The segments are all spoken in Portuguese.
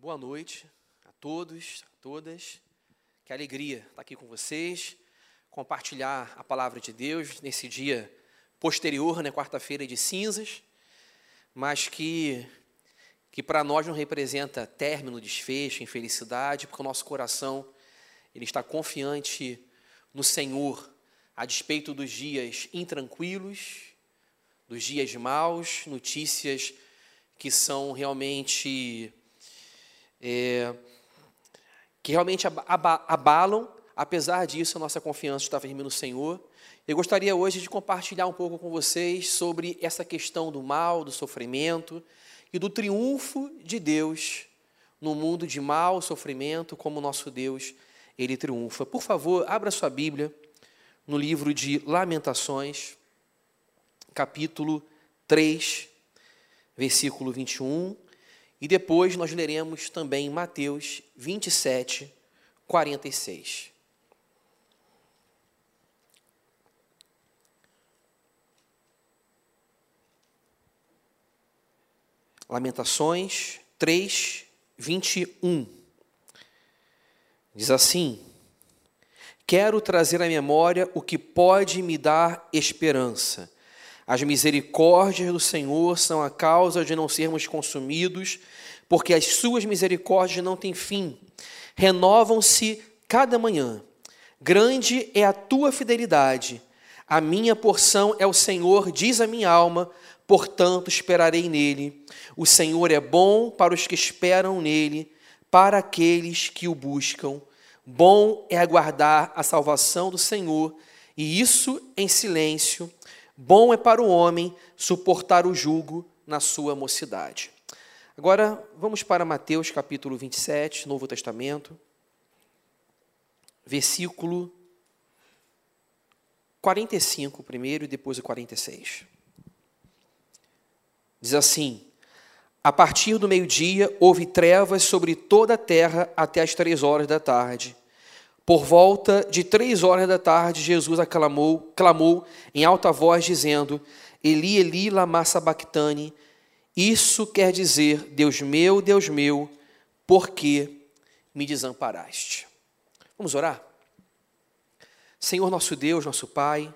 Boa noite a todos, a todas. Que alegria estar aqui com vocês, compartilhar a palavra de Deus nesse dia posterior, né, quarta-feira de cinzas, mas que que para nós não representa término, desfecho, infelicidade, porque o nosso coração ele está confiante no Senhor, a despeito dos dias intranquilos, dos dias maus, notícias que são realmente é, que realmente abalam, apesar disso, a nossa confiança está firme no Senhor. Eu gostaria hoje de compartilhar um pouco com vocês sobre essa questão do mal, do sofrimento e do triunfo de Deus no mundo de mal, sofrimento, como nosso Deus, ele triunfa. Por favor, abra sua Bíblia no livro de Lamentações, capítulo 3, versículo 21 e depois nós leremos também Mateus 27, 46. Lamentações 3, 21. Diz assim: Quero trazer à memória o que pode me dar esperança as misericórdias do Senhor são a causa de não sermos consumidos, porque as suas misericórdias não têm fim. Renovam-se cada manhã. Grande é a tua fidelidade. A minha porção é o Senhor, diz a minha alma, portanto esperarei nele. O Senhor é bom para os que esperam nele, para aqueles que o buscam. Bom é aguardar a salvação do Senhor, e isso em silêncio Bom é para o homem suportar o jugo na sua mocidade. Agora, vamos para Mateus capítulo 27, Novo Testamento, versículo 45 primeiro e depois o 46. Diz assim: A partir do meio-dia houve trevas sobre toda a terra até as três horas da tarde. Por volta de três horas da tarde, Jesus aclamou, clamou em alta voz, dizendo: Eli, Eli, lama sabachthani. Isso quer dizer: Deus meu, Deus meu, por que me desamparaste? Vamos orar? Senhor nosso Deus, nosso Pai,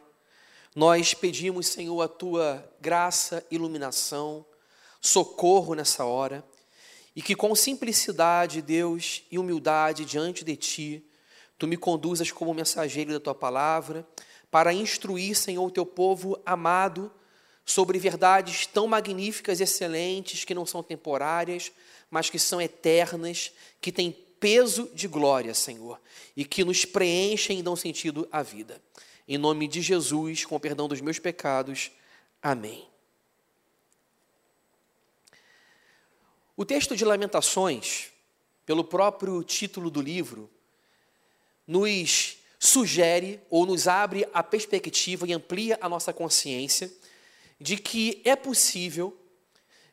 nós pedimos, Senhor, a tua graça, iluminação, socorro nessa hora, e que com simplicidade, Deus, e humildade diante de Ti, tu me conduzas como mensageiro da tua palavra, para instruir, Senhor, o teu povo amado sobre verdades tão magníficas e excelentes que não são temporárias, mas que são eternas, que têm peso de glória, Senhor, e que nos preenchem e dão sentido à vida. Em nome de Jesus, com o perdão dos meus pecados. Amém. O texto de Lamentações, pelo próprio título do livro, nos sugere ou nos abre a perspectiva e amplia a nossa consciência de que é possível,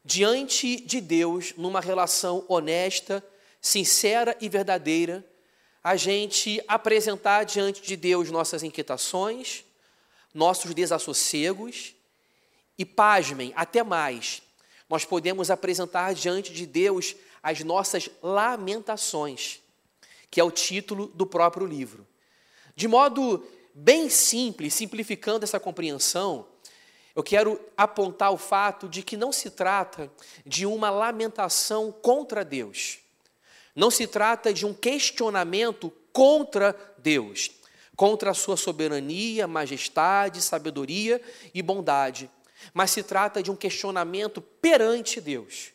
diante de Deus, numa relação honesta, sincera e verdadeira, a gente apresentar diante de Deus nossas inquietações, nossos desassossegos e, pasmem, até mais, nós podemos apresentar diante de Deus as nossas lamentações que é o título do próprio livro. De modo bem simples, simplificando essa compreensão, eu quero apontar o fato de que não se trata de uma lamentação contra Deus. Não se trata de um questionamento contra Deus, contra a sua soberania, majestade, sabedoria e bondade, mas se trata de um questionamento perante Deus.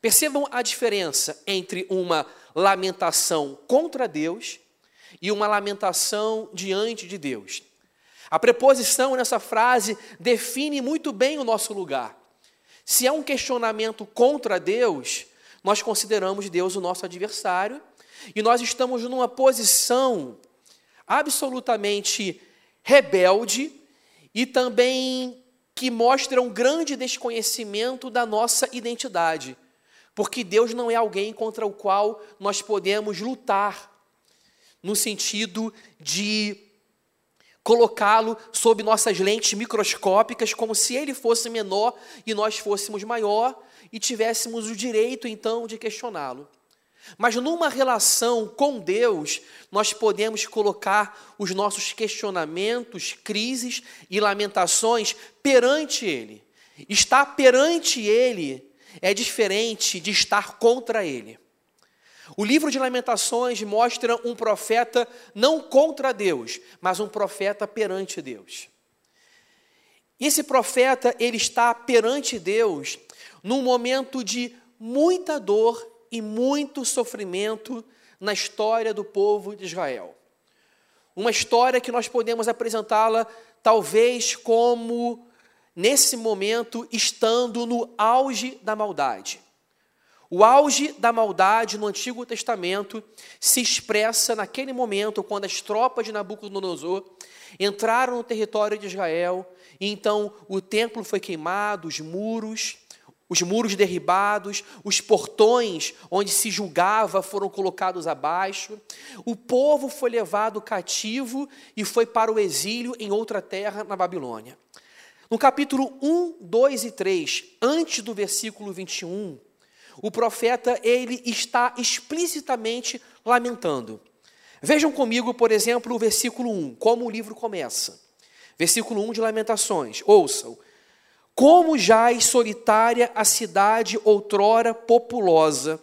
Percebam a diferença entre uma lamentação contra Deus e uma lamentação diante de Deus. A preposição nessa frase define muito bem o nosso lugar. Se é um questionamento contra Deus, nós consideramos Deus o nosso adversário e nós estamos numa posição absolutamente rebelde e também que mostra um grande desconhecimento da nossa identidade. Porque Deus não é alguém contra o qual nós podemos lutar, no sentido de colocá-lo sob nossas lentes microscópicas, como se ele fosse menor e nós fôssemos maior, e tivéssemos o direito então de questioná-lo. Mas numa relação com Deus, nós podemos colocar os nossos questionamentos, crises e lamentações perante Ele. Estar perante Ele é diferente de estar contra Ele. O livro de Lamentações mostra um profeta não contra Deus, mas um profeta perante Deus. E esse profeta, ele está perante Deus num momento de muita dor e muito sofrimento na história do povo de Israel. Uma história que nós podemos apresentá-la talvez como nesse momento estando no auge da maldade. O auge da maldade no Antigo Testamento se expressa naquele momento quando as tropas de Nabucodonosor entraram no território de Israel, e então o templo foi queimado, os muros, os muros derribados, os portões onde se julgava foram colocados abaixo. O povo foi levado cativo e foi para o exílio em outra terra na Babilônia. No capítulo 1, 2 e 3, antes do versículo 21, o profeta ele está explicitamente lamentando. Vejam comigo, por exemplo, o versículo 1, como o livro começa. Versículo 1 de Lamentações. Ouçam. Como jaz solitária a cidade outrora populosa,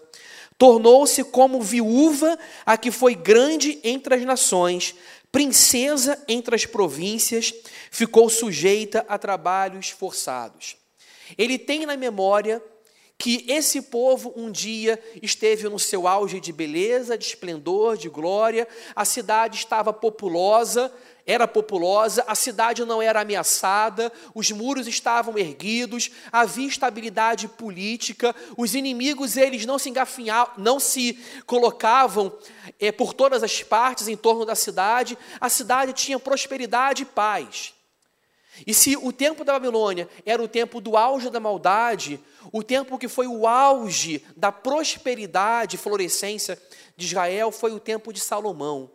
tornou-se como viúva a que foi grande entre as nações, princesa entre as províncias, ficou sujeita a trabalhos forçados. Ele tem na memória que esse povo um dia esteve no seu auge de beleza, de esplendor, de glória, a cidade estava populosa, era populosa, a cidade não era ameaçada, os muros estavam erguidos, havia estabilidade política, os inimigos eles não se engafinhavam, não se colocavam é, por todas as partes em torno da cidade, a cidade tinha prosperidade e paz. E se o tempo da Babilônia era o tempo do auge da maldade, o tempo que foi o auge da prosperidade e florescência de Israel foi o tempo de Salomão,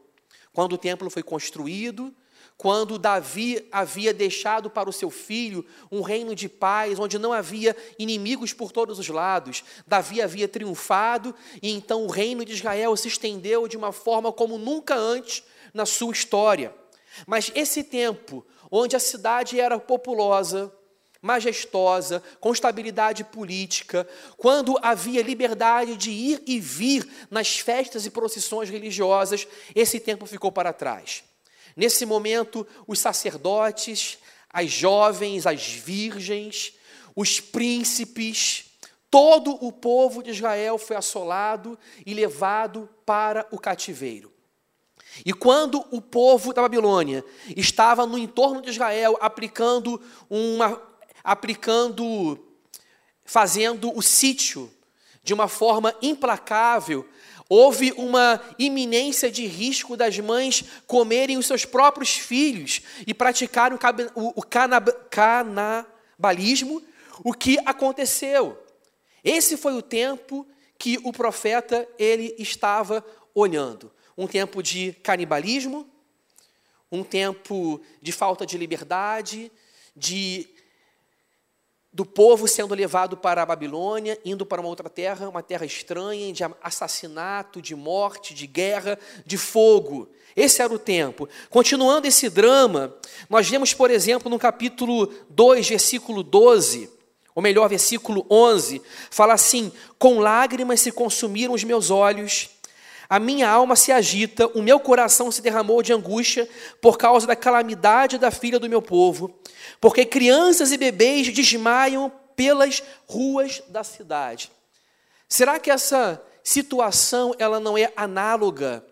quando o templo foi construído, quando Davi havia deixado para o seu filho um reino de paz, onde não havia inimigos por todos os lados. Davi havia triunfado e então o reino de Israel se estendeu de uma forma como nunca antes na sua história. Mas esse tempo, onde a cidade era populosa, majestosa, com estabilidade política, quando havia liberdade de ir e vir nas festas e procissões religiosas, esse tempo ficou para trás. Nesse momento, os sacerdotes, as jovens, as virgens, os príncipes, todo o povo de Israel foi assolado e levado para o cativeiro. E quando o povo da Babilônia estava no entorno de Israel aplicando uma aplicando fazendo o sítio de uma forma implacável, houve uma iminência de risco das mães comerem os seus próprios filhos e praticarem o canabalismo, o que aconteceu. Esse foi o tempo que o profeta ele estava olhando um tempo de canibalismo, um tempo de falta de liberdade, de do povo sendo levado para a Babilônia, indo para uma outra terra, uma terra estranha, de assassinato, de morte, de guerra, de fogo. Esse era o tempo. Continuando esse drama, nós vemos, por exemplo, no capítulo 2, versículo 12, ou melhor, versículo 11, fala assim: Com lágrimas se consumiram os meus olhos a minha alma se agita, o meu coração se derramou de angústia por causa da calamidade da filha do meu povo, porque crianças e bebês desmaiam pelas ruas da cidade. Será que essa situação ela não é análoga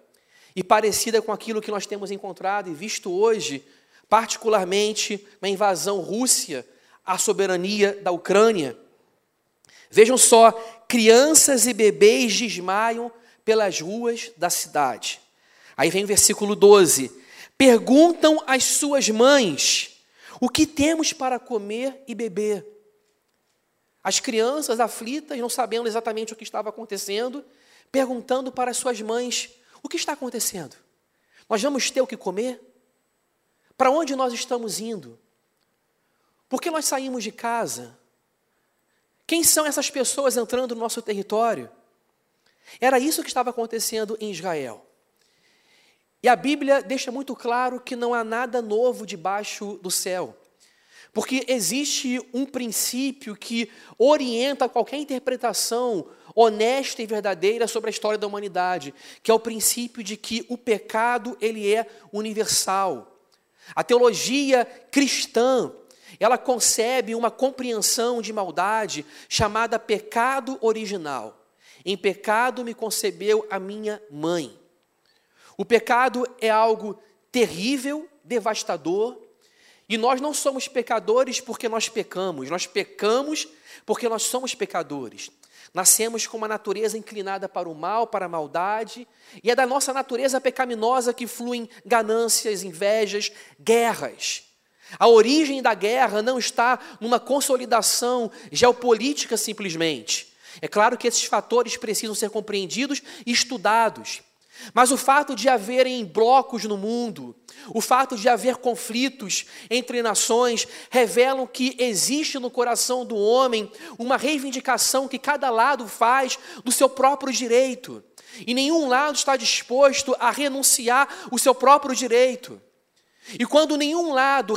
e parecida com aquilo que nós temos encontrado e visto hoje, particularmente na invasão Rússia à soberania da Ucrânia? Vejam só, crianças e bebês desmaiam pelas ruas da cidade. Aí vem o versículo 12: Perguntam às suas mães: O que temos para comer e beber? As crianças aflitas, não sabendo exatamente o que estava acontecendo, perguntando para as suas mães: O que está acontecendo? Nós vamos ter o que comer? Para onde nós estamos indo? Por que nós saímos de casa? Quem são essas pessoas entrando no nosso território? Era isso que estava acontecendo em Israel. E a Bíblia deixa muito claro que não há nada novo debaixo do céu. Porque existe um princípio que orienta qualquer interpretação honesta e verdadeira sobre a história da humanidade, que é o princípio de que o pecado ele é universal. A teologia cristã, ela concebe uma compreensão de maldade chamada pecado original. Em pecado me concebeu a minha mãe. O pecado é algo terrível, devastador, e nós não somos pecadores porque nós pecamos, nós pecamos porque nós somos pecadores. Nascemos com uma natureza inclinada para o mal, para a maldade, e é da nossa natureza pecaminosa que fluem ganâncias, invejas, guerras. A origem da guerra não está numa consolidação geopolítica simplesmente. É claro que esses fatores precisam ser compreendidos e estudados. Mas o fato de haverem blocos no mundo, o fato de haver conflitos entre nações, revelam que existe no coração do homem uma reivindicação que cada lado faz do seu próprio direito. E nenhum lado está disposto a renunciar o seu próprio direito. E quando nenhum lado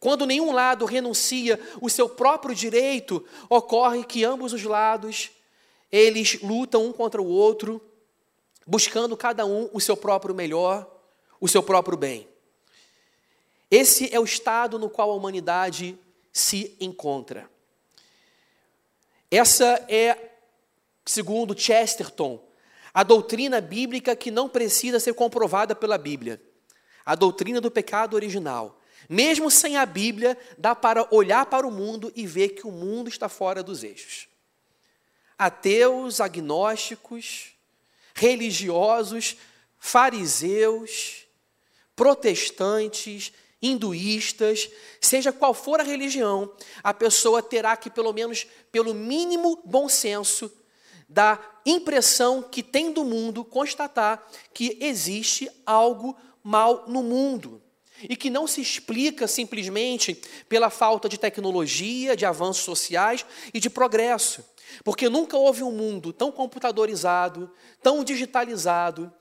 quando nenhum lado renuncia o seu próprio direito, ocorre que ambos os lados eles lutam um contra o outro buscando cada um o seu próprio melhor, o seu próprio bem. Esse é o estado no qual a humanidade se encontra. Essa é, segundo Chesterton, a doutrina bíblica que não precisa ser comprovada pela Bíblia. A doutrina do pecado original. Mesmo sem a Bíblia, dá para olhar para o mundo e ver que o mundo está fora dos eixos. Ateus, agnósticos, religiosos, fariseus, protestantes, hinduístas, seja qual for a religião, a pessoa terá que, pelo menos, pelo mínimo bom senso, da impressão que tem do mundo, constatar que existe algo mal no mundo. E que não se explica simplesmente pela falta de tecnologia, de avanços sociais e de progresso. Porque nunca houve um mundo tão computadorizado, tão digitalizado,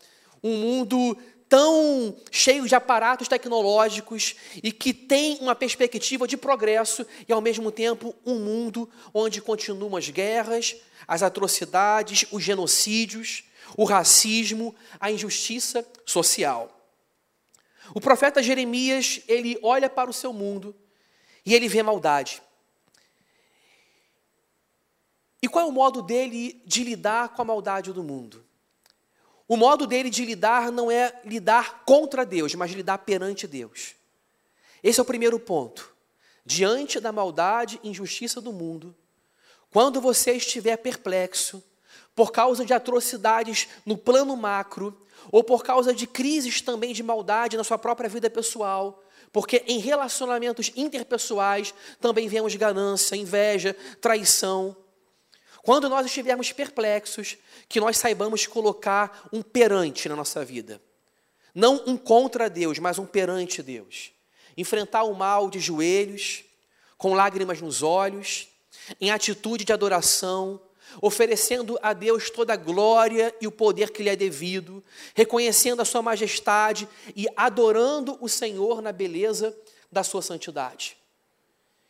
um mundo tão cheio de aparatos tecnológicos e que tem uma perspectiva de progresso e, ao mesmo tempo, um mundo onde continuam as guerras, as atrocidades, os genocídios, o racismo, a injustiça social. O profeta Jeremias, ele olha para o seu mundo e ele vê maldade. E qual é o modo dele de lidar com a maldade do mundo? O modo dele de lidar não é lidar contra Deus, mas lidar perante Deus. Esse é o primeiro ponto. Diante da maldade e injustiça do mundo, quando você estiver perplexo, por causa de atrocidades no plano macro, ou por causa de crises também de maldade na sua própria vida pessoal, porque em relacionamentos interpessoais também vemos ganância, inveja, traição, quando nós estivermos perplexos, que nós saibamos colocar um perante na nossa vida. Não um contra Deus, mas um perante Deus. Enfrentar o mal de joelhos, com lágrimas nos olhos, em atitude de adoração, oferecendo a Deus toda a glória e o poder que lhe é devido, reconhecendo a sua majestade e adorando o Senhor na beleza da sua santidade.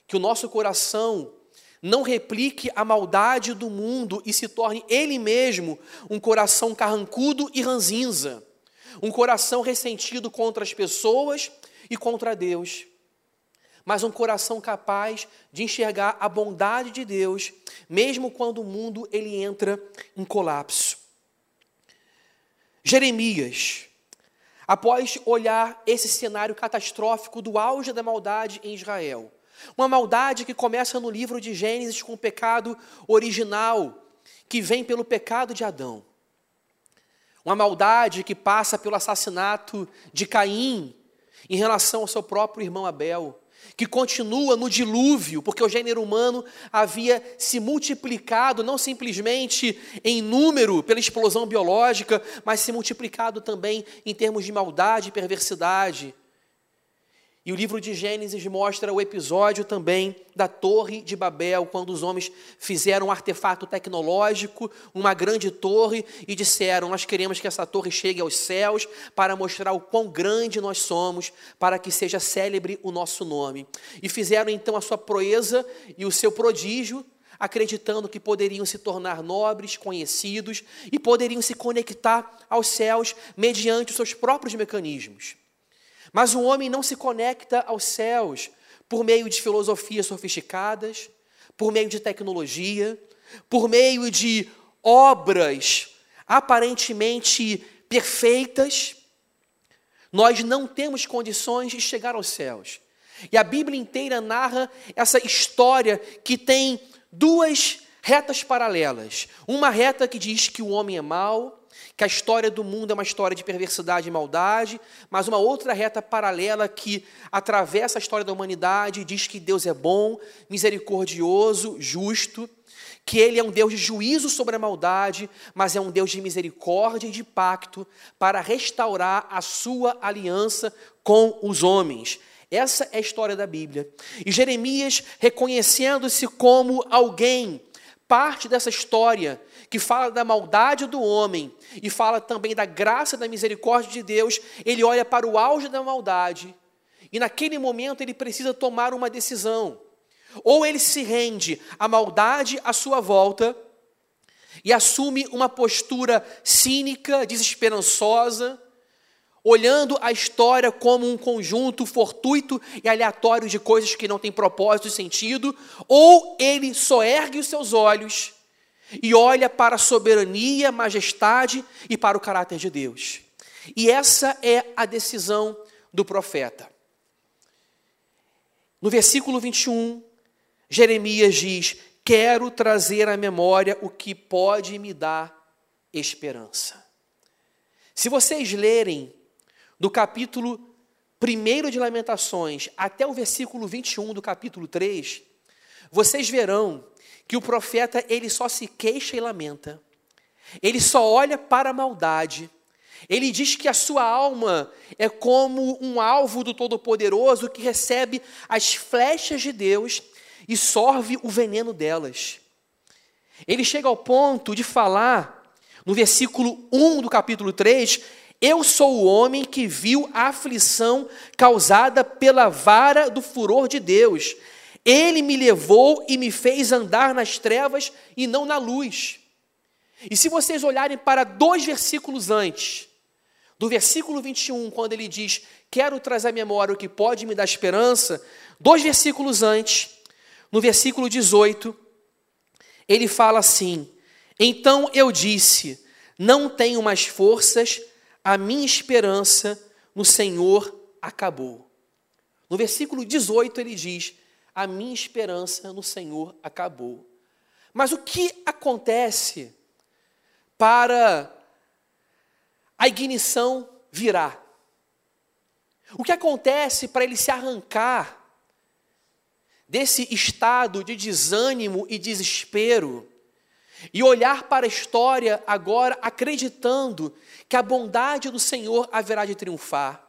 Que o nosso coração não replique a maldade do mundo e se torne ele mesmo um coração carrancudo e ranzinza, um coração ressentido contra as pessoas e contra Deus, mas um coração capaz de enxergar a bondade de Deus, mesmo quando o mundo ele entra em colapso. Jeremias, após olhar esse cenário catastrófico do auge da maldade em Israel, uma maldade que começa no livro de Gênesis com o pecado original, que vem pelo pecado de Adão. Uma maldade que passa pelo assassinato de Caim em relação ao seu próprio irmão Abel, que continua no dilúvio, porque o gênero humano havia se multiplicado não simplesmente em número pela explosão biológica, mas se multiplicado também em termos de maldade e perversidade. E o livro de Gênesis mostra o episódio também da Torre de Babel, quando os homens fizeram um artefato tecnológico, uma grande torre, e disseram: Nós queremos que essa torre chegue aos céus para mostrar o quão grande nós somos, para que seja célebre o nosso nome. E fizeram então a sua proeza e o seu prodígio, acreditando que poderiam se tornar nobres, conhecidos e poderiam se conectar aos céus mediante os seus próprios mecanismos. Mas o homem não se conecta aos céus por meio de filosofias sofisticadas, por meio de tecnologia, por meio de obras aparentemente perfeitas. Nós não temos condições de chegar aos céus. E a Bíblia inteira narra essa história que tem duas retas paralelas. Uma reta que diz que o homem é mau, que a história do mundo é uma história de perversidade e maldade, mas uma outra reta paralela que atravessa a história da humanidade e diz que Deus é bom, misericordioso, justo, que Ele é um Deus de juízo sobre a maldade, mas é um Deus de misericórdia e de pacto para restaurar a sua aliança com os homens. Essa é a história da Bíblia. E Jeremias, reconhecendo-se como alguém, parte dessa história, que fala da maldade do homem e fala também da graça e da misericórdia de Deus, ele olha para o auge da maldade e naquele momento ele precisa tomar uma decisão. Ou ele se rende à maldade à sua volta e assume uma postura cínica, desesperançosa, olhando a história como um conjunto fortuito e aleatório de coisas que não têm propósito e sentido, ou ele só ergue os seus olhos e olha para a soberania, majestade e para o caráter de Deus. E essa é a decisão do profeta. No versículo 21, Jeremias diz: Quero trazer à memória o que pode me dar esperança. Se vocês lerem do capítulo 1 de Lamentações até o versículo 21 do capítulo 3, vocês verão que o profeta ele só se queixa e lamenta. Ele só olha para a maldade. Ele diz que a sua alma é como um alvo do Todo-Poderoso que recebe as flechas de Deus e sorve o veneno delas. Ele chega ao ponto de falar, no versículo 1 do capítulo 3, eu sou o homem que viu a aflição causada pela vara do furor de Deus. Ele me levou e me fez andar nas trevas e não na luz. E se vocês olharem para dois versículos antes, do versículo 21, quando ele diz: Quero trazer à memória o que pode me dar esperança, dois versículos antes, no versículo 18, ele fala assim: Então eu disse: Não tenho mais forças, a minha esperança no Senhor acabou. No versículo 18 ele diz: a minha esperança no Senhor acabou. Mas o que acontece para a ignição virar? O que acontece para ele se arrancar desse estado de desânimo e desespero e olhar para a história agora acreditando que a bondade do Senhor haverá de triunfar,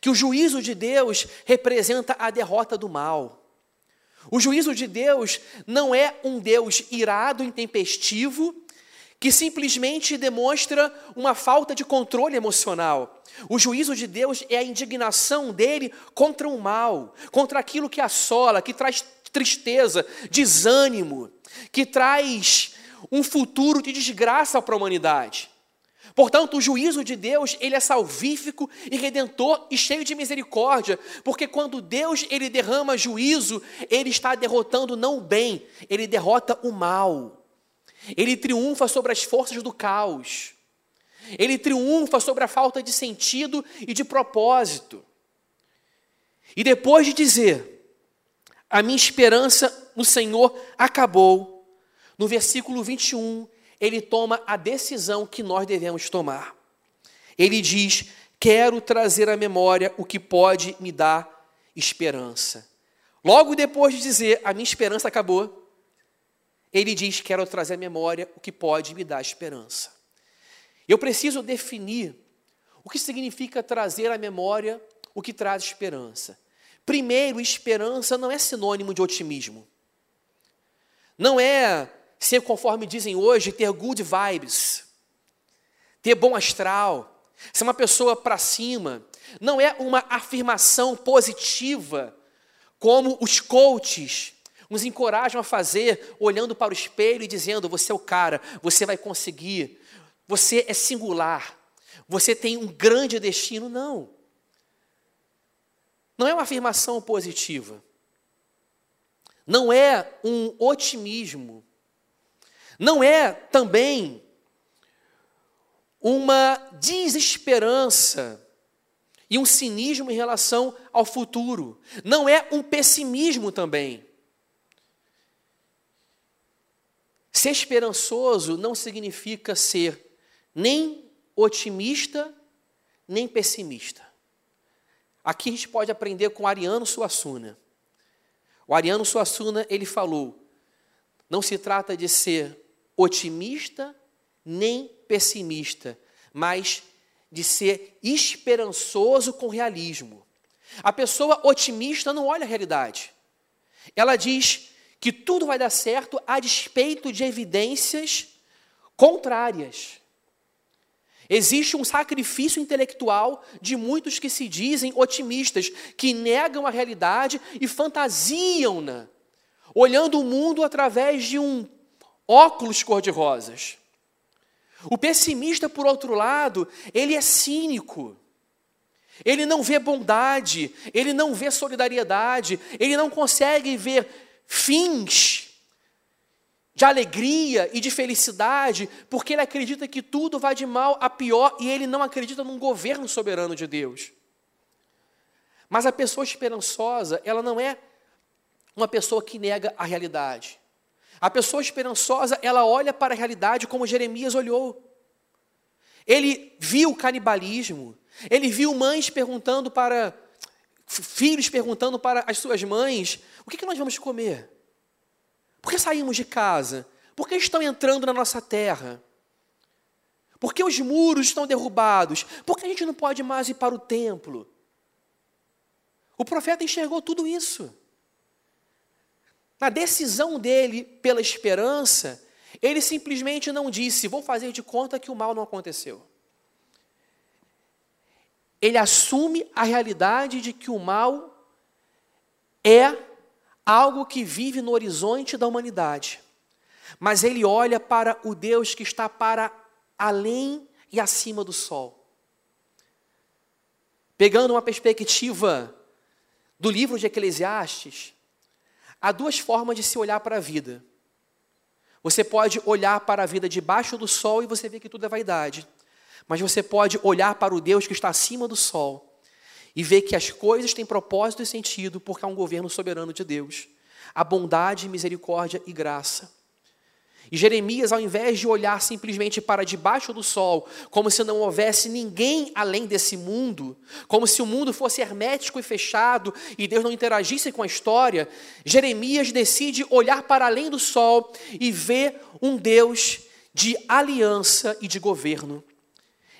que o juízo de Deus representa a derrota do mal? O juízo de Deus não é um Deus irado, intempestivo, que simplesmente demonstra uma falta de controle emocional. O juízo de Deus é a indignação dele contra o mal, contra aquilo que assola, que traz tristeza, desânimo, que traz um futuro de desgraça para a humanidade. Portanto, o juízo de Deus, ele é salvífico e redentor e cheio de misericórdia, porque quando Deus ele derrama juízo, ele está derrotando não o bem, ele derrota o mal. Ele triunfa sobre as forças do caos. Ele triunfa sobre a falta de sentido e de propósito. E depois de dizer: "A minha esperança no Senhor acabou", no versículo 21, ele toma a decisão que nós devemos tomar. Ele diz: Quero trazer à memória o que pode me dar esperança. Logo depois de dizer: A minha esperança acabou, ele diz: Quero trazer à memória o que pode me dar esperança. Eu preciso definir o que significa trazer à memória o que traz esperança. Primeiro, esperança não é sinônimo de otimismo. Não é ser, conforme dizem hoje, ter good vibes, ter bom astral, ser uma pessoa para cima. Não é uma afirmação positiva, como os coaches nos encorajam a fazer, olhando para o espelho e dizendo: você é o cara, você vai conseguir, você é singular, você tem um grande destino. Não. Não é uma afirmação positiva. Não é um otimismo. Não é também uma desesperança e um cinismo em relação ao futuro. Não é um pessimismo também. Ser esperançoso não significa ser nem otimista, nem pessimista. Aqui a gente pode aprender com Ariano Suassuna. O Ariano Suassuna, ele falou: não se trata de ser otimista nem pessimista, mas de ser esperançoso com realismo. A pessoa otimista não olha a realidade. Ela diz que tudo vai dar certo a despeito de evidências contrárias. Existe um sacrifício intelectual de muitos que se dizem otimistas, que negam a realidade e fantasiam-na, olhando o mundo através de um óculos cor-de-rosas. O pessimista, por outro lado, ele é cínico. Ele não vê bondade, ele não vê solidariedade, ele não consegue ver fins de alegria e de felicidade, porque ele acredita que tudo vai de mal a pior e ele não acredita num governo soberano de Deus. Mas a pessoa esperançosa, ela não é uma pessoa que nega a realidade. A pessoa esperançosa, ela olha para a realidade como Jeremias olhou. Ele viu o canibalismo, ele viu mães perguntando para, filhos perguntando para as suas mães: o que, que nós vamos comer? Por que saímos de casa? Por que estão entrando na nossa terra? Por que os muros estão derrubados? Por que a gente não pode mais ir para o templo? O profeta enxergou tudo isso. Na decisão dele pela esperança, ele simplesmente não disse: Vou fazer de conta que o mal não aconteceu. Ele assume a realidade de que o mal é algo que vive no horizonte da humanidade, mas ele olha para o Deus que está para além e acima do sol. Pegando uma perspectiva do livro de Eclesiastes, há duas formas de se olhar para a vida. Você pode olhar para a vida debaixo do sol e você vê que tudo é vaidade. Mas você pode olhar para o Deus que está acima do sol e ver que as coisas têm propósito e sentido porque há um governo soberano de Deus. A bondade, misericórdia e graça. E Jeremias, ao invés de olhar simplesmente para debaixo do sol, como se não houvesse ninguém além desse mundo, como se o mundo fosse hermético e fechado e Deus não interagisse com a história, Jeremias decide olhar para além do sol e ver um Deus de aliança e de governo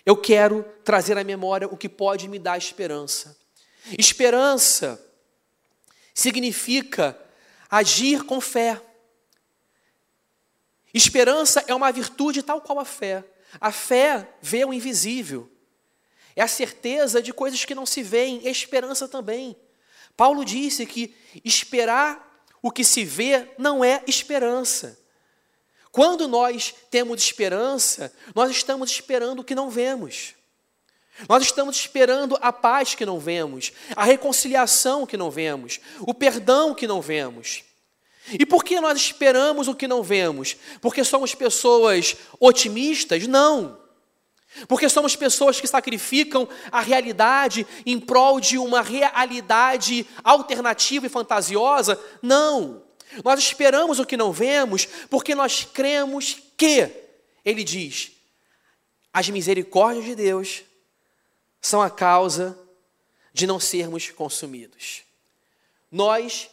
eu quero trazer à memória o que pode me dar esperança. Esperança significa agir com fé. Esperança é uma virtude tal qual a fé. A fé vê o invisível. É a certeza de coisas que não se veem, esperança também. Paulo disse que esperar o que se vê não é esperança. Quando nós temos esperança, nós estamos esperando o que não vemos. Nós estamos esperando a paz que não vemos, a reconciliação que não vemos, o perdão que não vemos. E por que nós esperamos o que não vemos? Porque somos pessoas otimistas? Não. Porque somos pessoas que sacrificam a realidade em prol de uma realidade alternativa e fantasiosa? Não. Nós esperamos o que não vemos, porque nós cremos que, ele diz, as misericórdias de Deus são a causa de não sermos consumidos. Nós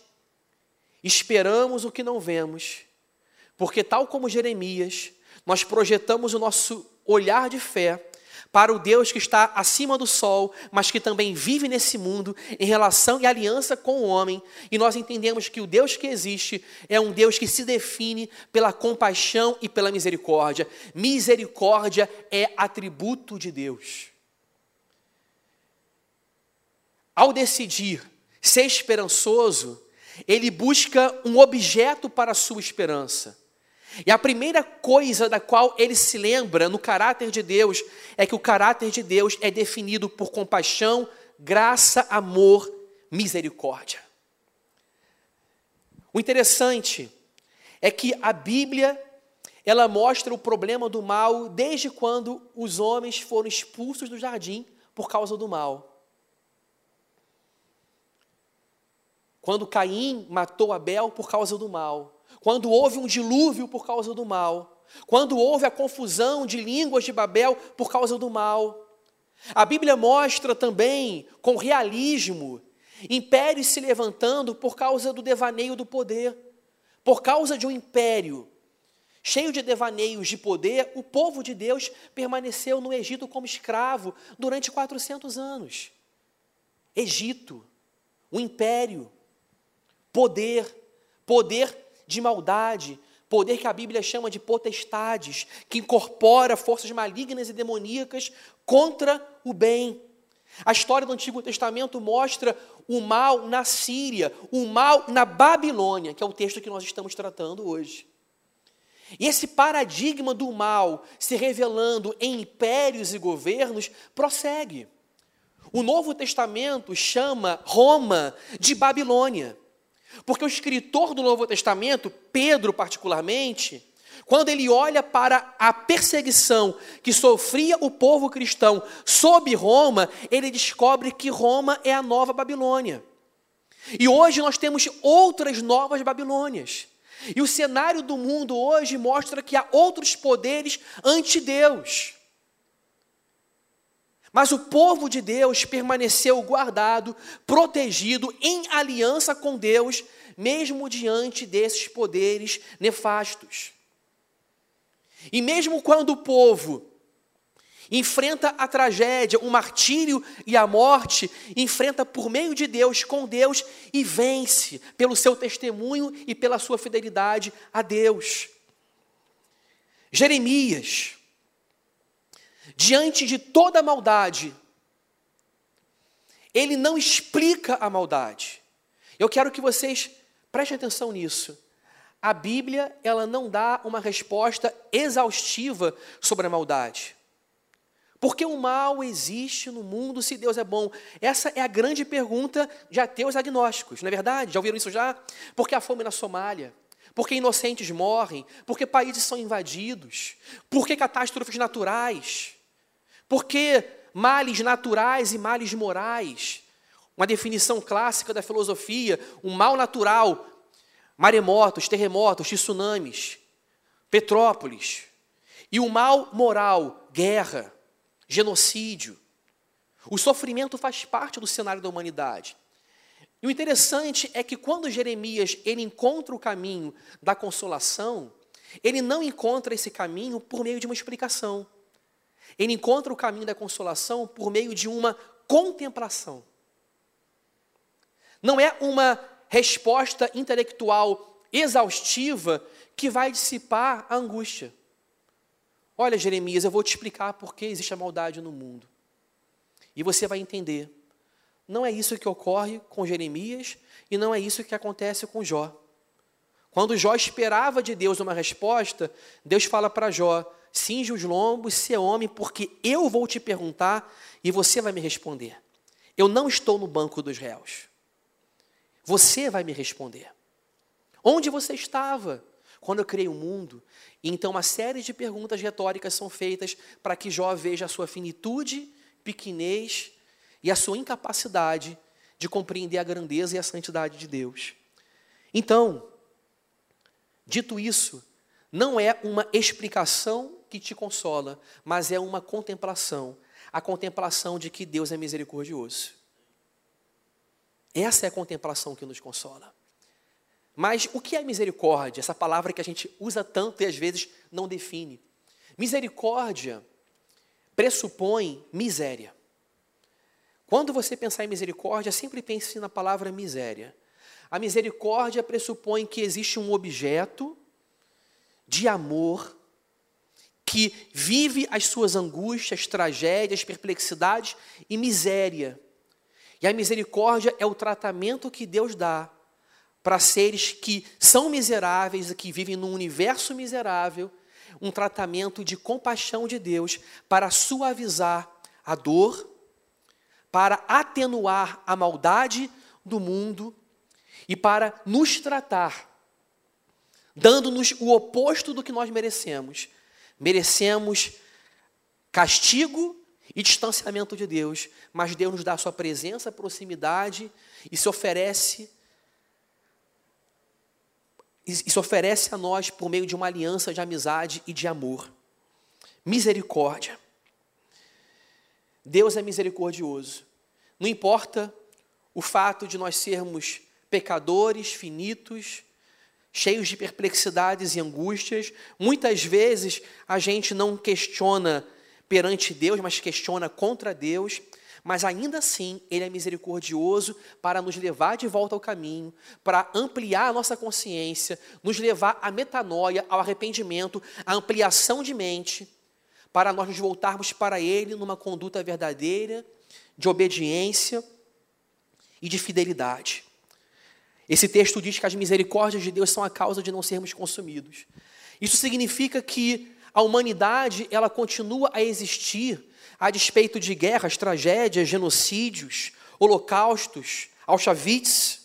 esperamos o que não vemos, porque, tal como Jeremias, nós projetamos o nosso olhar de fé para o Deus que está acima do sol, mas que também vive nesse mundo em relação e aliança com o homem, e nós entendemos que o Deus que existe é um Deus que se define pela compaixão e pela misericórdia. Misericórdia é atributo de Deus. Ao decidir ser esperançoso, ele busca um objeto para a sua esperança. E a primeira coisa da qual ele se lembra no caráter de Deus é que o caráter de Deus é definido por compaixão, graça, amor, misericórdia. O interessante é que a Bíblia ela mostra o problema do mal desde quando os homens foram expulsos do jardim por causa do mal. Quando Caim matou Abel por causa do mal quando houve um dilúvio por causa do mal, quando houve a confusão de línguas de Babel por causa do mal. A Bíblia mostra também, com realismo, impérios se levantando por causa do devaneio do poder. Por causa de um império cheio de devaneios de poder, o povo de Deus permaneceu no Egito como escravo durante 400 anos. Egito, o império, poder, poder de maldade, poder que a Bíblia chama de potestades, que incorpora forças malignas e demoníacas contra o bem. A história do Antigo Testamento mostra o mal na Síria, o mal na Babilônia, que é o texto que nós estamos tratando hoje. E esse paradigma do mal se revelando em impérios e governos prossegue. O Novo Testamento chama Roma de Babilônia. Porque o escritor do Novo Testamento, Pedro particularmente, quando ele olha para a perseguição que sofria o povo cristão sob Roma, ele descobre que Roma é a nova Babilônia. E hoje nós temos outras novas Babilônias. E o cenário do mundo hoje mostra que há outros poderes ante Deus. Mas o povo de Deus permaneceu guardado, protegido, em aliança com Deus, mesmo diante desses poderes nefastos. E mesmo quando o povo enfrenta a tragédia, o martírio e a morte, enfrenta por meio de Deus, com Deus, e vence pelo seu testemunho e pela sua fidelidade a Deus. Jeremias, diante de toda a maldade, ele não explica a maldade. Eu quero que vocês prestem atenção nisso. A Bíblia, ela não dá uma resposta exaustiva sobre a maldade. Porque o mal existe no mundo se Deus é bom? Essa é a grande pergunta de ateus agnósticos, não é verdade? Já ouviram isso já? Porque a fome na Somália, porque inocentes morrem, porque países são invadidos, porque catástrofes naturais, porque males naturais e males morais. Uma definição clássica da filosofia, o mal natural, maremotos, terremotos, tsunamis, Petrópolis. E o mal moral, guerra, genocídio. O sofrimento faz parte do cenário da humanidade. E o interessante é que quando Jeremias ele encontra o caminho da consolação, ele não encontra esse caminho por meio de uma explicação. Ele encontra o caminho da consolação por meio de uma contemplação. Não é uma resposta intelectual exaustiva que vai dissipar a angústia. Olha, Jeremias, eu vou te explicar por que existe a maldade no mundo. E você vai entender. Não é isso que ocorre com Jeremias e não é isso que acontece com Jó. Quando Jó esperava de Deus uma resposta, Deus fala para Jó: cinge os lombos, se é homem, porque eu vou te perguntar e você vai me responder. Eu não estou no banco dos réus. Você vai me responder. Onde você estava quando eu criei o mundo? Então, uma série de perguntas retóricas são feitas para que Jó veja a sua finitude, pequenez e a sua incapacidade de compreender a grandeza e a santidade de Deus. Então, dito isso, não é uma explicação que te consola, mas é uma contemplação a contemplação de que Deus é misericordioso. Essa é a contemplação que nos consola. Mas o que é misericórdia? Essa palavra que a gente usa tanto e às vezes não define. Misericórdia, pressupõe miséria. Quando você pensar em misericórdia, sempre pense na palavra miséria. A misericórdia pressupõe que existe um objeto de amor que vive as suas angústias, tragédias, perplexidades e miséria. E a misericórdia é o tratamento que Deus dá para seres que são miseráveis e que vivem num universo miserável, um tratamento de compaixão de Deus para suavizar a dor, para atenuar a maldade do mundo e para nos tratar, dando-nos o oposto do que nós merecemos. Merecemos castigo e distanciamento de Deus, mas Deus nos dá a sua presença, proximidade e se oferece e se oferece a nós por meio de uma aliança de amizade e de amor. Misericórdia. Deus é misericordioso. Não importa o fato de nós sermos pecadores, finitos, cheios de perplexidades e angústias. Muitas vezes a gente não questiona perante Deus, mas questiona contra Deus. Mas ainda assim, Ele é misericordioso para nos levar de volta ao caminho, para ampliar a nossa consciência, nos levar à metanoia, ao arrependimento, à ampliação de mente, para nós nos voltarmos para Ele numa conduta verdadeira, de obediência e de fidelidade. Esse texto diz que as misericórdias de Deus são a causa de não sermos consumidos. Isso significa que a humanidade ela continua a existir a despeito de guerras, tragédias, genocídios, holocaustos, Auschwitz,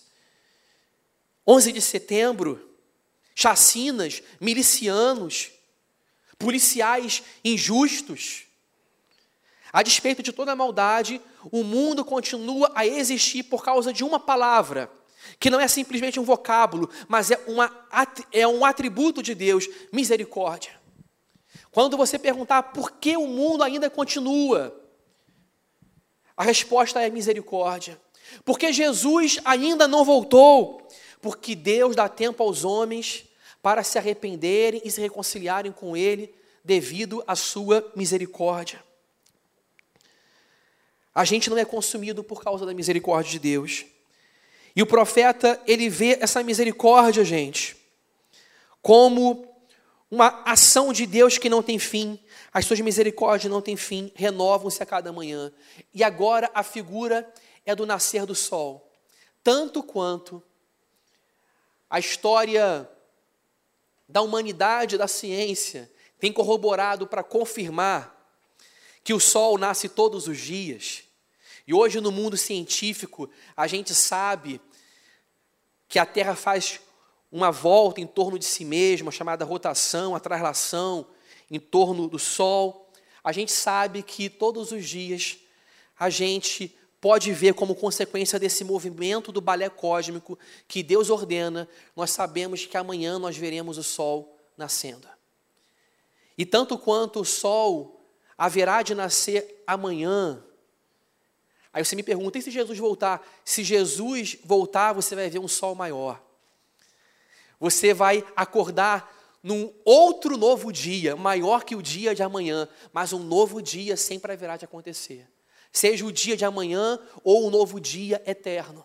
11 de setembro, chacinas, milicianos, policiais injustos. A despeito de toda a maldade, o mundo continua a existir por causa de uma palavra, que não é simplesmente um vocábulo, mas é, uma, é um atributo de Deus, misericórdia. Quando você perguntar por que o mundo ainda continua, a resposta é misericórdia. Porque Jesus ainda não voltou, porque Deus dá tempo aos homens para se arrependerem e se reconciliarem com Ele devido à sua misericórdia. A gente não é consumido por causa da misericórdia de Deus. E o profeta, ele vê essa misericórdia, gente, como uma ação de Deus que não tem fim, as suas misericórdias não têm fim, renovam-se a cada manhã. E agora a figura é do nascer do sol. Tanto quanto a história da humanidade, da ciência, tem corroborado para confirmar que o sol nasce todos os dias. E hoje no mundo científico, a gente sabe que a Terra faz uma volta em torno de si mesma, chamada rotação, a traslação em torno do Sol. A gente sabe que todos os dias a gente pode ver como consequência desse movimento do balé cósmico que Deus ordena, nós sabemos que amanhã nós veremos o Sol nascendo. E tanto quanto o Sol haverá de nascer amanhã, aí você me pergunta, e se Jesus voltar? Se Jesus voltar, você vai ver um Sol maior. Você vai acordar num outro novo dia, maior que o dia de amanhã, mas um novo dia sempre haverá de acontecer. Seja o dia de amanhã ou um novo dia eterno.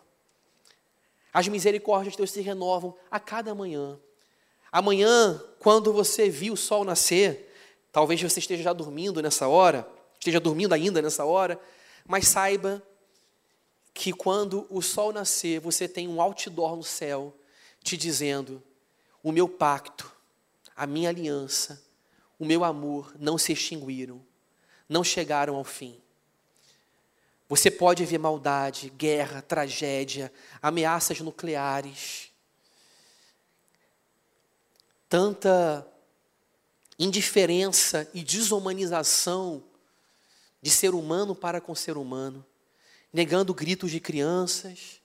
As misericórdias de Deus se renovam a cada manhã. Amanhã, quando você viu o sol nascer, talvez você esteja já dormindo nessa hora, esteja dormindo ainda nessa hora, mas saiba que quando o sol nascer, você tem um outdoor no céu te dizendo: o meu pacto, a minha aliança, o meu amor não se extinguiram, não chegaram ao fim. Você pode ver maldade, guerra, tragédia, ameaças nucleares, tanta indiferença e desumanização de ser humano para com ser humano, negando gritos de crianças,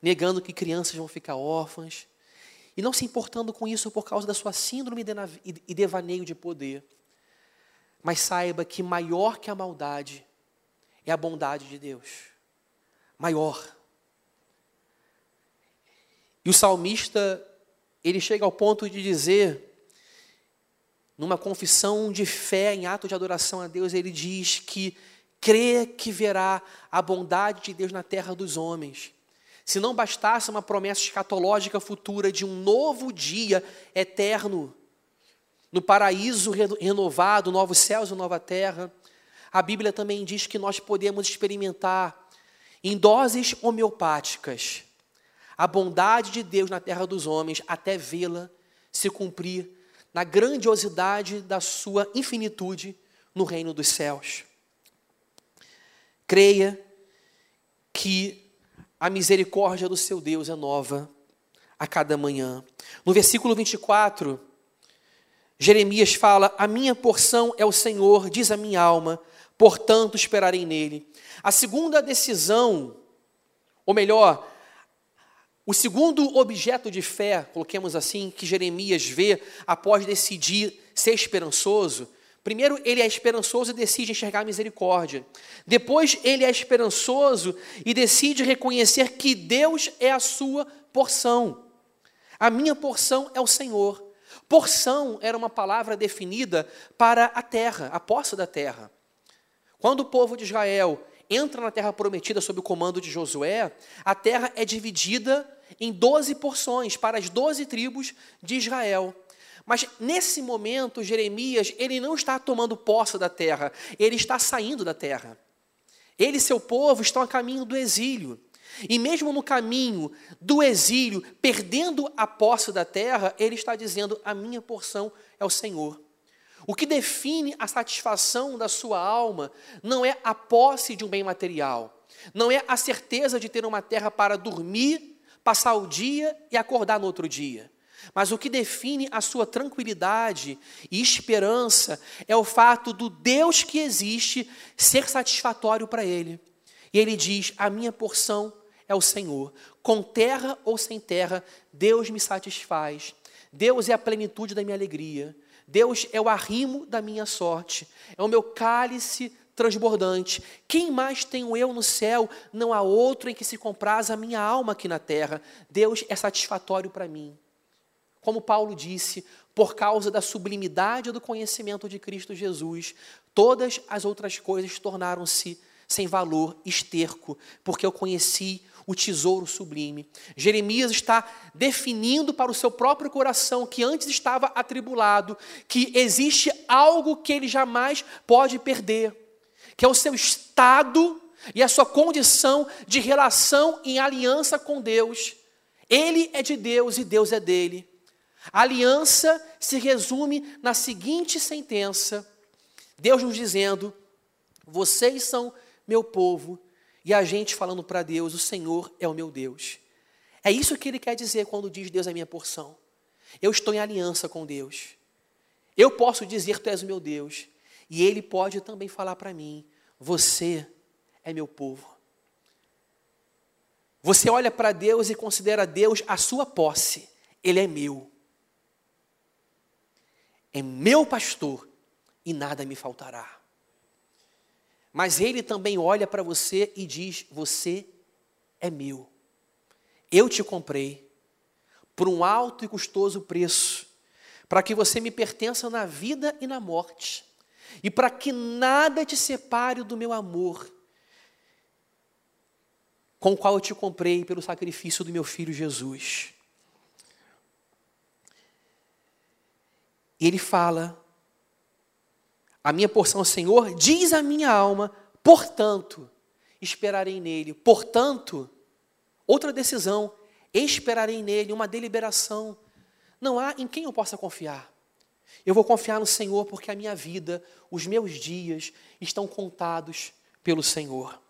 negando que crianças vão ficar órfãs, e não se importando com isso por causa da sua síndrome e devaneio de poder. Mas saiba que maior que a maldade é a bondade de Deus. Maior. E o salmista, ele chega ao ponto de dizer, numa confissão de fé, em ato de adoração a Deus, ele diz que crê que verá a bondade de Deus na terra dos homens. Se não bastasse uma promessa escatológica futura de um novo dia eterno, no paraíso renovado, novos céus e nova terra, a Bíblia também diz que nós podemos experimentar em doses homeopáticas a bondade de Deus na terra dos homens até vê-la se cumprir na grandiosidade da sua infinitude no reino dos céus. Creia que a misericórdia do seu Deus é nova a cada manhã. No versículo 24, Jeremias fala: A minha porção é o Senhor, diz a minha alma, portanto esperarei nele. A segunda decisão, ou melhor, o segundo objeto de fé, coloquemos assim, que Jeremias vê após decidir ser esperançoso, primeiro ele é esperançoso e decide enxergar a misericórdia. Depois ele é esperançoso e decide reconhecer que Deus é a sua porção. A minha porção é o Senhor. Porção era uma palavra definida para a terra, a posse da terra. Quando o povo de Israel entra na terra prometida sob o comando de Josué, a terra é dividida em 12 porções para as 12 tribos de Israel. Mas nesse momento, Jeremias, ele não está tomando posse da terra, ele está saindo da terra. Ele e seu povo estão a caminho do exílio. E mesmo no caminho do exílio, perdendo a posse da terra, ele está dizendo: A minha porção é o Senhor. O que define a satisfação da sua alma não é a posse de um bem material, não é a certeza de ter uma terra para dormir, passar o dia e acordar no outro dia. Mas o que define a sua tranquilidade e esperança é o fato do Deus que existe ser satisfatório para ele. E ele diz: A minha porção é o Senhor. Com terra ou sem terra, Deus me satisfaz. Deus é a plenitude da minha alegria. Deus é o arrimo da minha sorte, é o meu cálice transbordante. Quem mais tenho eu no céu? Não há outro em que se compraz a minha alma aqui na terra. Deus é satisfatório para mim. Como Paulo disse, por causa da sublimidade do conhecimento de Cristo Jesus, todas as outras coisas tornaram-se sem valor, esterco, porque eu conheci o tesouro sublime. Jeremias está definindo para o seu próprio coração, que antes estava atribulado, que existe algo que ele jamais pode perder, que é o seu estado e a sua condição de relação em aliança com Deus. Ele é de Deus e Deus é dele. A aliança se resume na seguinte sentença: Deus nos dizendo, vocês são meu povo e a gente falando para Deus: O Senhor é o meu Deus. É isso que ele quer dizer quando diz: Deus é minha porção. Eu estou em aliança com Deus. Eu posso dizer: Tu és o meu Deus. E ele pode também falar para mim: Você é meu povo. Você olha para Deus e considera Deus a sua posse. Ele é meu. É meu pastor e nada me faltará. Mas ele também olha para você e diz: Você é meu. Eu te comprei por um alto e custoso preço, para que você me pertença na vida e na morte, e para que nada te separe do meu amor, com o qual eu te comprei pelo sacrifício do meu filho Jesus. E ele fala a minha porção, Senhor, diz a minha alma, portanto, esperarei nele. Portanto, outra decisão, esperarei nele, uma deliberação. Não há em quem eu possa confiar. Eu vou confiar no Senhor porque a minha vida, os meus dias estão contados pelo Senhor.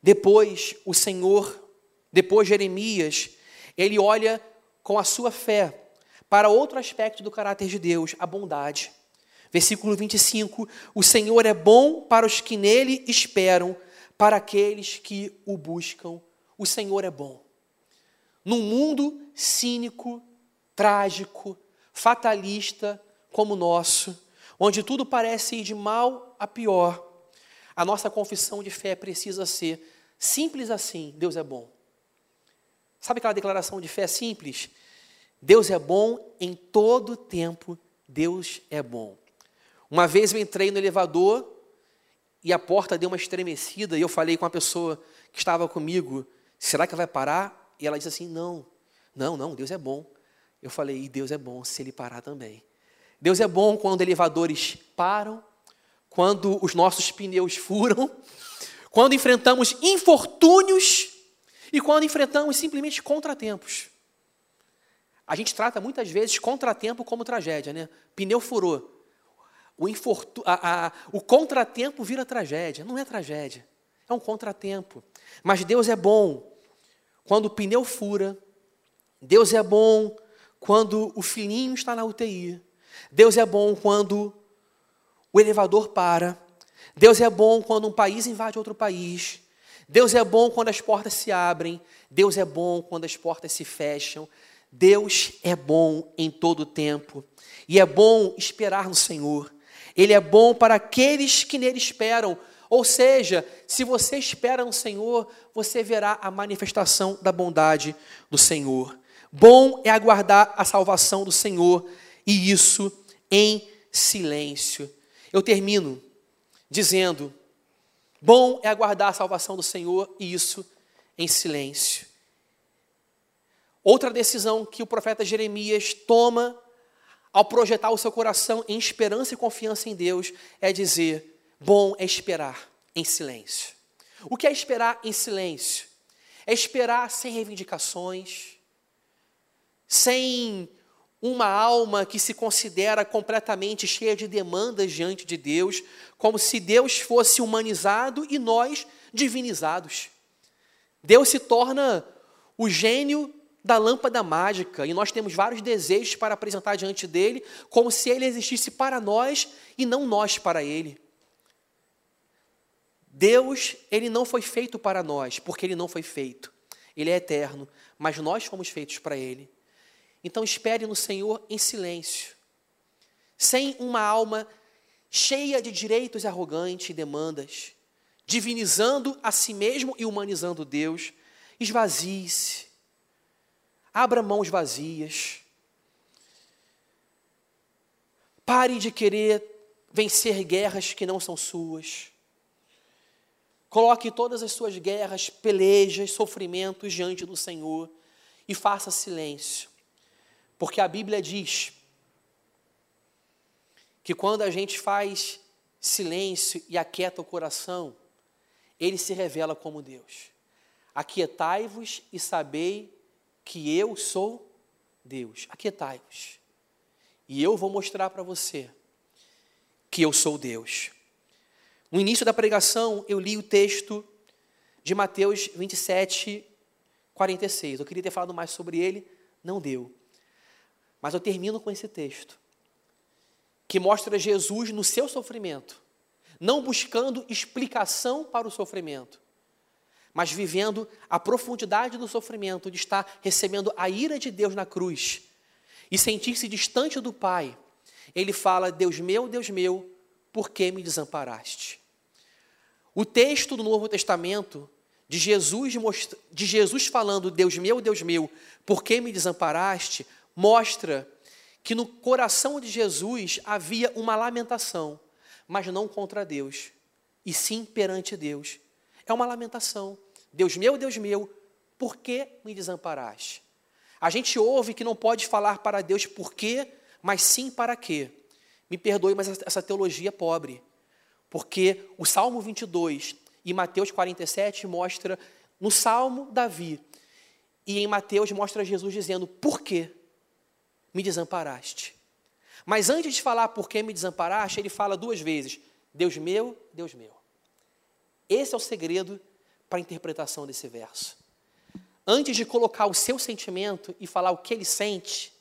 Depois, o Senhor, depois Jeremias, ele olha com a sua fé para outro aspecto do caráter de Deus, a bondade. Versículo 25: O Senhor é bom para os que nele esperam, para aqueles que o buscam. O Senhor é bom. Num mundo cínico, trágico, fatalista como o nosso, onde tudo parece ir de mal a pior, a nossa confissão de fé precisa ser simples assim: Deus é bom. Sabe aquela declaração de fé simples? Deus é bom em todo tempo Deus é bom. Uma vez eu entrei no elevador e a porta deu uma estremecida e eu falei com a pessoa que estava comigo: será que vai parar? E ela disse assim: não, não, não, Deus é bom. Eu falei: e Deus é bom se ele parar também. Deus é bom quando elevadores param, quando os nossos pneus furam, quando enfrentamos infortúnios e quando enfrentamos simplesmente contratempos. A gente trata muitas vezes contratempo como tragédia, né? Pneu furou. O, infortu... a, a, o contratempo vira tragédia. Não é tragédia, é um contratempo. Mas Deus é bom quando o pneu fura. Deus é bom quando o filhinho está na UTI. Deus é bom quando o elevador para. Deus é bom quando um país invade outro país. Deus é bom quando as portas se abrem. Deus é bom quando as portas se fecham. Deus é bom em todo o tempo. E é bom esperar no Senhor. Ele é bom para aqueles que nele esperam. Ou seja, se você espera no Senhor, você verá a manifestação da bondade do Senhor. Bom é aguardar a salvação do Senhor, e isso em silêncio. Eu termino dizendo: bom é aguardar a salvação do Senhor, e isso em silêncio. Outra decisão que o profeta Jeremias toma ao projetar o seu coração em esperança e confiança em Deus, é dizer: bom é esperar em silêncio. O que é esperar em silêncio? É esperar sem reivindicações, sem uma alma que se considera completamente cheia de demandas diante de Deus, como se Deus fosse humanizado e nós divinizados. Deus se torna o gênio da lâmpada mágica e nós temos vários desejos para apresentar diante dele, como se ele existisse para nós e não nós para ele. Deus, ele não foi feito para nós, porque ele não foi feito. Ele é eterno, mas nós fomos feitos para ele. Então espere no Senhor em silêncio, sem uma alma cheia de direitos arrogantes e demandas, divinizando a si mesmo e humanizando Deus. Esvazie-se, Abra mãos vazias. Pare de querer vencer guerras que não são suas. Coloque todas as suas guerras, pelejas, sofrimentos diante do Senhor e faça silêncio. Porque a Bíblia diz que quando a gente faz silêncio e aquieta o coração, ele se revela como Deus. Aquietai-vos e sabei que eu sou Deus. Aquietai-vos. E eu vou mostrar para você que eu sou Deus. No início da pregação, eu li o texto de Mateus 27, 46. Eu queria ter falado mais sobre ele, não deu. Mas eu termino com esse texto, que mostra Jesus no seu sofrimento, não buscando explicação para o sofrimento, mas vivendo a profundidade do sofrimento, de estar recebendo a ira de Deus na cruz e sentir-se distante do Pai, ele fala: Deus meu, Deus meu, por que me desamparaste? O texto do Novo Testamento de Jesus, de Jesus falando: Deus meu, Deus meu, por que me desamparaste? mostra que no coração de Jesus havia uma lamentação, mas não contra Deus, e sim perante Deus. É uma lamentação. Deus meu, Deus meu, por que me desamparaste? A gente ouve que não pode falar para Deus por quê, mas sim para quê. Me perdoe, mas essa teologia é pobre. Porque o Salmo 22 e Mateus 47 mostra no Salmo Davi e em Mateus mostra Jesus dizendo: "Por que me desamparaste?" Mas antes de falar por que me desamparaste, ele fala duas vezes: Deus meu, Deus meu. Esse é o segredo para a interpretação desse verso. Antes de colocar o seu sentimento e falar o que ele sente,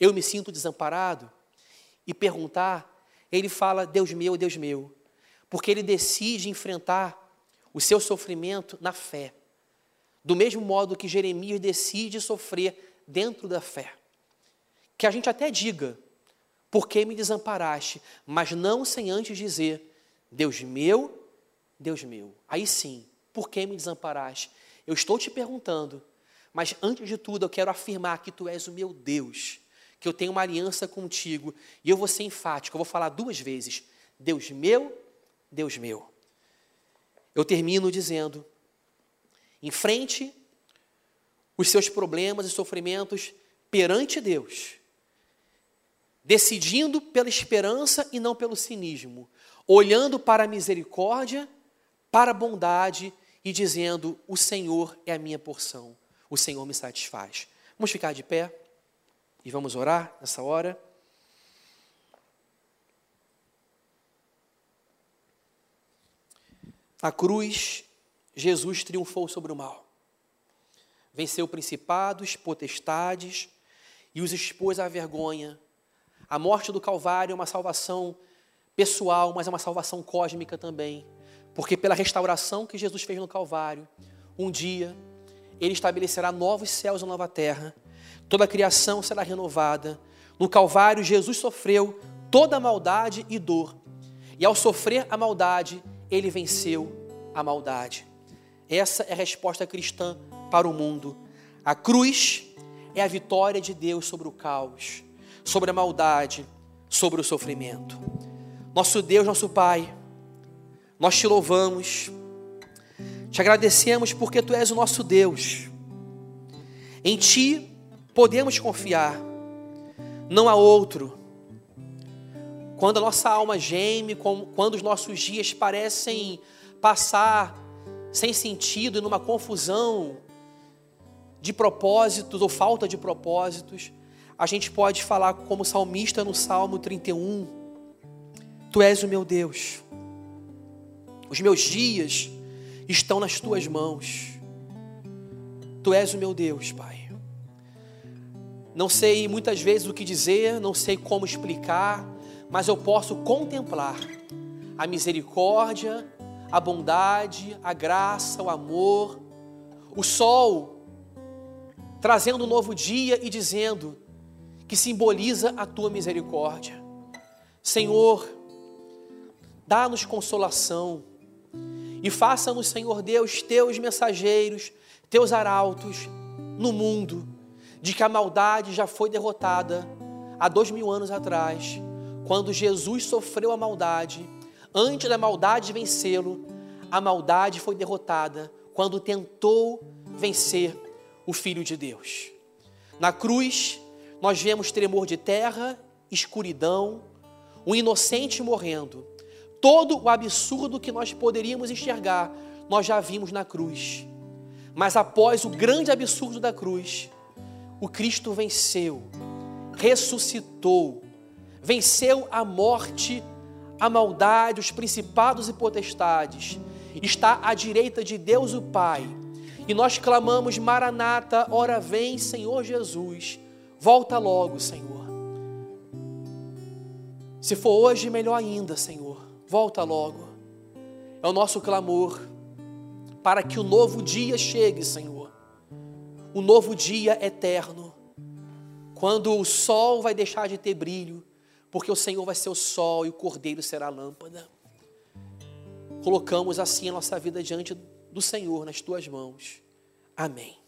eu me sinto desamparado, e perguntar, ele fala: Deus meu, Deus meu, porque ele decide enfrentar o seu sofrimento na fé, do mesmo modo que Jeremias decide sofrer dentro da fé. Que a gente até diga, por que me desamparaste, mas não sem antes dizer, Deus meu, Deus meu. Aí sim, por que me desamparaste? Eu estou te perguntando, mas antes de tudo eu quero afirmar que tu és o meu Deus, que eu tenho uma aliança contigo. E eu vou ser enfático, eu vou falar duas vezes: Deus meu, Deus meu. Eu termino dizendo: enfrente os seus problemas e sofrimentos perante Deus, decidindo pela esperança e não pelo cinismo, olhando para a misericórdia, para a bondade e dizendo: O Senhor é a minha porção, o Senhor me satisfaz. Vamos ficar de pé e vamos orar nessa hora. Na cruz, Jesus triunfou sobre o mal. Venceu principados, potestades e os expôs à vergonha. A morte do Calvário é uma salvação pessoal, mas é uma salvação cósmica também. Porque pela restauração que Jesus fez no Calvário, um dia ele estabelecerá novos céus e nova terra. Toda a criação será renovada. No Calvário, Jesus sofreu toda a maldade e dor. E ao sofrer a maldade, ele venceu a maldade. Essa é a resposta cristã para o mundo. A cruz é a vitória de Deus sobre o caos, sobre a maldade, sobre o sofrimento. Nosso Deus, nosso Pai, nós te louvamos, te agradecemos porque tu és o nosso Deus. Em ti podemos confiar, não há outro quando a nossa alma geme, quando os nossos dias parecem passar sem sentido, numa confusão de propósitos ou falta de propósitos, a gente pode falar como salmista no Salmo 31: Tu és o meu Deus, os meus dias estão nas tuas mãos, Tu és o meu Deus, Pai. Não sei muitas vezes o que dizer, não sei como explicar, mas eu posso contemplar a misericórdia, a bondade, a graça, o amor, o sol trazendo um novo dia e dizendo que simboliza a tua misericórdia. Senhor, dá-nos consolação e faça-nos, Senhor Deus, teus mensageiros, teus arautos no mundo, de que a maldade já foi derrotada há dois mil anos atrás quando Jesus sofreu a maldade, antes da maldade vencê-lo, a maldade foi derrotada quando tentou vencer o Filho de Deus. Na cruz, nós vemos tremor de terra, escuridão, um inocente morrendo. Todo o absurdo que nós poderíamos enxergar, nós já vimos na cruz. Mas após o grande absurdo da cruz, o Cristo venceu, ressuscitou, venceu a morte, a maldade, os principados e potestades, está à direita de Deus o Pai. E nós clamamos: Maranata, ora vem, Senhor Jesus, volta logo, Senhor. Se for hoje, melhor ainda, Senhor, volta logo. É o nosso clamor para que o novo dia chegue, Senhor. O novo dia eterno, quando o sol vai deixar de ter brilho porque o Senhor vai ser o sol e o cordeiro será a lâmpada. Colocamos assim a nossa vida diante do Senhor nas tuas mãos. Amém.